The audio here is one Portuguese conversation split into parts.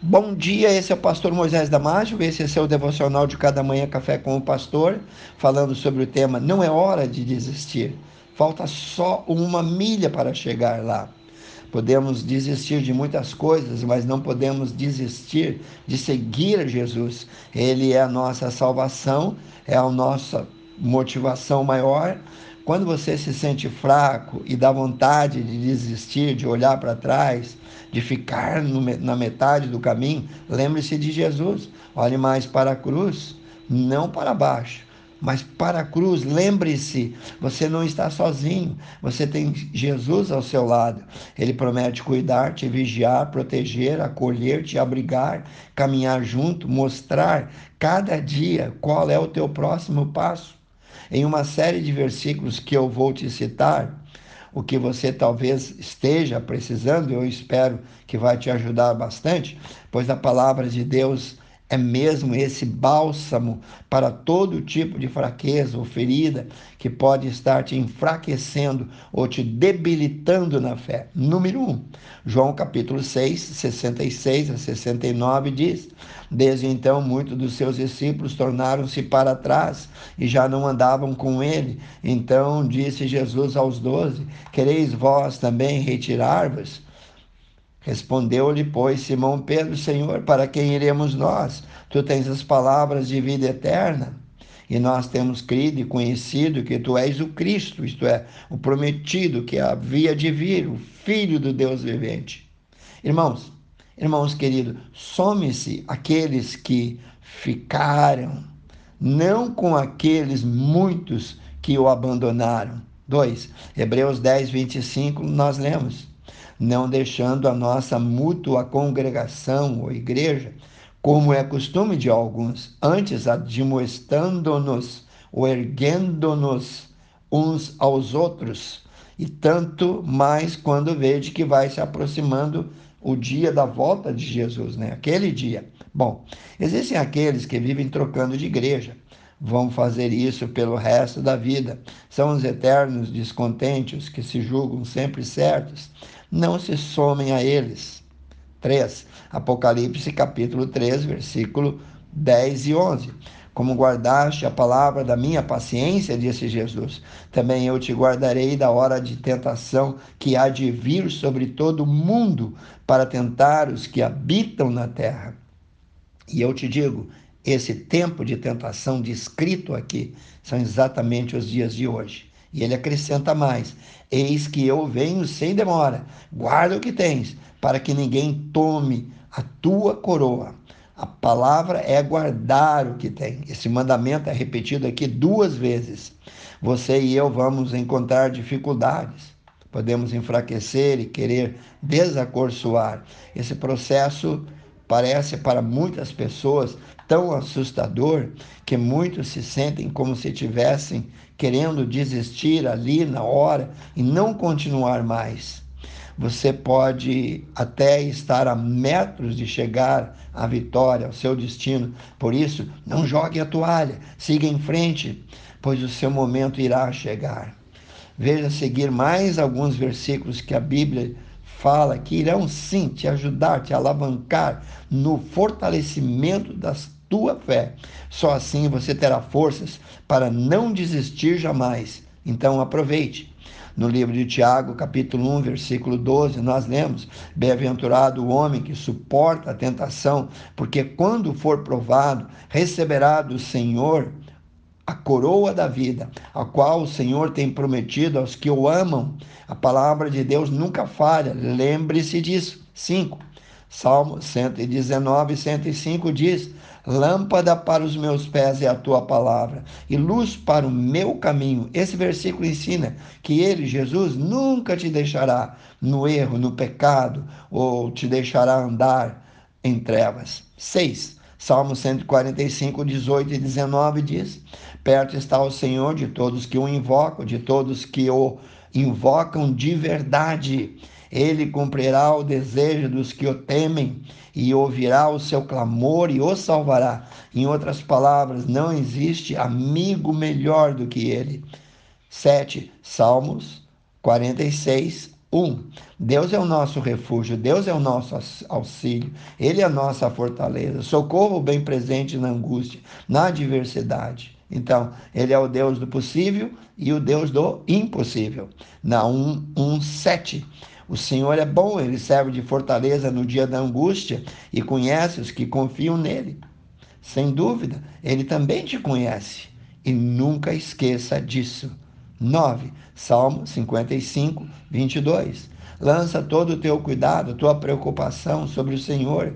Bom dia, esse é o pastor Moisés Damásio, esse é seu devocional de cada manhã café com o pastor, falando sobre o tema Não é hora de desistir. Falta só uma milha para chegar lá. Podemos desistir de muitas coisas, mas não podemos desistir de seguir Jesus. Ele é a nossa salvação, é a nossa motivação maior quando você se sente fraco e dá vontade de desistir, de olhar para trás, de ficar no, na metade do caminho, lembre-se de Jesus. Olhe mais para a cruz, não para baixo, mas para a cruz. Lembre-se, você não está sozinho, você tem Jesus ao seu lado. Ele promete cuidar, te vigiar, proteger, acolher, te abrigar, caminhar junto, mostrar cada dia qual é o teu próximo passo em uma série de versículos que eu vou te citar, o que você talvez esteja precisando, eu espero que vai te ajudar bastante, pois a palavra de Deus é mesmo esse bálsamo para todo tipo de fraqueza ou ferida que pode estar te enfraquecendo ou te debilitando na fé. Número 1, um, João capítulo 6, 66 a 69 diz: Desde então, muitos dos seus discípulos tornaram-se para trás e já não andavam com ele. Então disse Jesus aos doze: Quereis vós também retirar-vos? Respondeu-lhe, pois, Simão Pedro, Senhor, para quem iremos nós? Tu tens as palavras de vida eterna. E nós temos crido e conhecido que tu és o Cristo, isto é, o prometido que havia de vir, o Filho do Deus vivente. Irmãos, irmãos queridos, some-se aqueles que ficaram, não com aqueles muitos que o abandonaram. 2. Hebreus 10, 25, nós lemos não deixando a nossa mútua congregação ou igreja, como é costume de alguns, antes admoestando-nos ou erguendo-nos uns aos outros, e tanto mais quando vede que vai se aproximando o dia da volta de Jesus, né? Aquele dia. Bom, existem aqueles que vivem trocando de igreja, vão fazer isso pelo resto da vida. São os eternos descontentes que se julgam sempre certos. Não se somem a eles. 3. Apocalipse capítulo 3, versículo 10 e 11. Como guardaste a palavra da minha paciência, disse Jesus, também eu te guardarei da hora de tentação que há de vir sobre todo o mundo para tentar os que habitam na terra. E eu te digo, esse tempo de tentação descrito aqui são exatamente os dias de hoje. E ele acrescenta mais: Eis que eu venho sem demora, guarda o que tens, para que ninguém tome a tua coroa. A palavra é guardar o que tem. Esse mandamento é repetido aqui duas vezes. Você e eu vamos encontrar dificuldades. Podemos enfraquecer e querer desacorçoar. Esse processo parece para muitas pessoas tão assustador que muitos se sentem como se tivessem querendo desistir ali na hora e não continuar mais. Você pode até estar a metros de chegar à vitória, ao seu destino. Por isso, não jogue a toalha, siga em frente, pois o seu momento irá chegar. Veja seguir mais alguns versículos que a Bíblia fala que irão sim te ajudar, te alavancar no fortalecimento da tua fé. Só assim você terá forças para não desistir jamais. Então aproveite. No livro de Tiago, capítulo 1, versículo 12, nós lemos: Bem-aventurado o homem que suporta a tentação, porque quando for provado, receberá do Senhor a coroa da vida, a qual o Senhor tem prometido aos que o amam. A palavra de Deus nunca falha, lembre-se disso. 5. Salmo 119, 105 diz: Lâmpada para os meus pés é a tua palavra e luz para o meu caminho. Esse versículo ensina que ele, Jesus, nunca te deixará no erro, no pecado, ou te deixará andar em trevas. 6. Salmo 145, 18 e 19 diz: Perto está o Senhor de todos que o invocam, de todos que o invocam de verdade. Ele cumprirá o desejo dos que o temem e ouvirá o seu clamor e o salvará. Em outras palavras, não existe amigo melhor do que ele. 7. Salmos 46, Um, Deus é o nosso refúgio, Deus é o nosso auxílio, Ele é a nossa fortaleza, socorro bem presente na angústia, na adversidade. Então, Ele é o Deus do possível e o Deus do impossível. Na 1, 1 7. O Senhor é bom, ele serve de fortaleza no dia da angústia e conhece os que confiam nele. Sem dúvida, ele também te conhece e nunca esqueça disso. 9. Salmo 55, 22. Lança todo o teu cuidado, tua preocupação sobre o Senhor,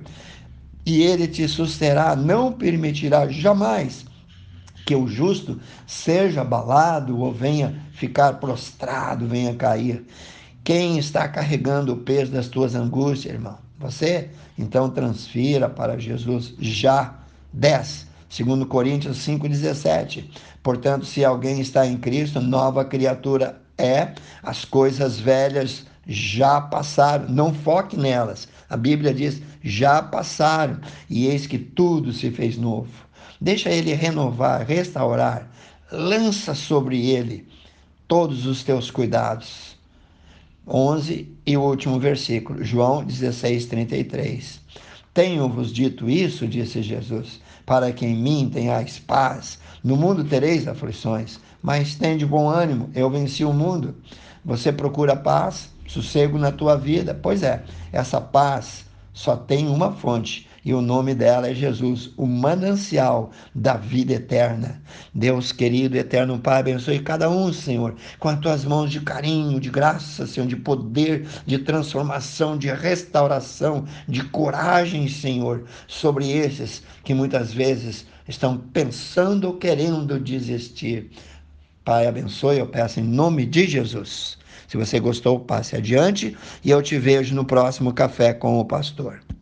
e ele te susterá, não permitirá jamais que o justo seja abalado ou venha ficar prostrado, venha cair. Quem está carregando o peso das tuas angústias, irmão? Você? Então transfira para Jesus já. 10. Segundo Coríntios 5:17. Portanto, se alguém está em Cristo, nova criatura é, as coisas velhas já passaram. Não foque nelas. A Bíblia diz: já passaram, e eis que tudo se fez novo. Deixa ele renovar, restaurar. Lança sobre ele todos os teus cuidados. 11 e o último versículo, João 16, 33. Tenho-vos dito isso, disse Jesus, para que em mim tenhais paz. No mundo tereis aflições, mas tende bom ânimo, eu venci o mundo. Você procura paz, sossego na tua vida? Pois é, essa paz só tem uma fonte e o nome dela é Jesus, o manancial da vida eterna. Deus querido, eterno Pai, abençoe cada um, Senhor, com as tuas mãos de carinho, de graça, Senhor, de poder, de transformação, de restauração, de coragem, Senhor, sobre esses que muitas vezes estão pensando ou querendo desistir. Pai, abençoe, eu peço em nome de Jesus. Se você gostou, passe adiante e eu te vejo no próximo Café com o Pastor.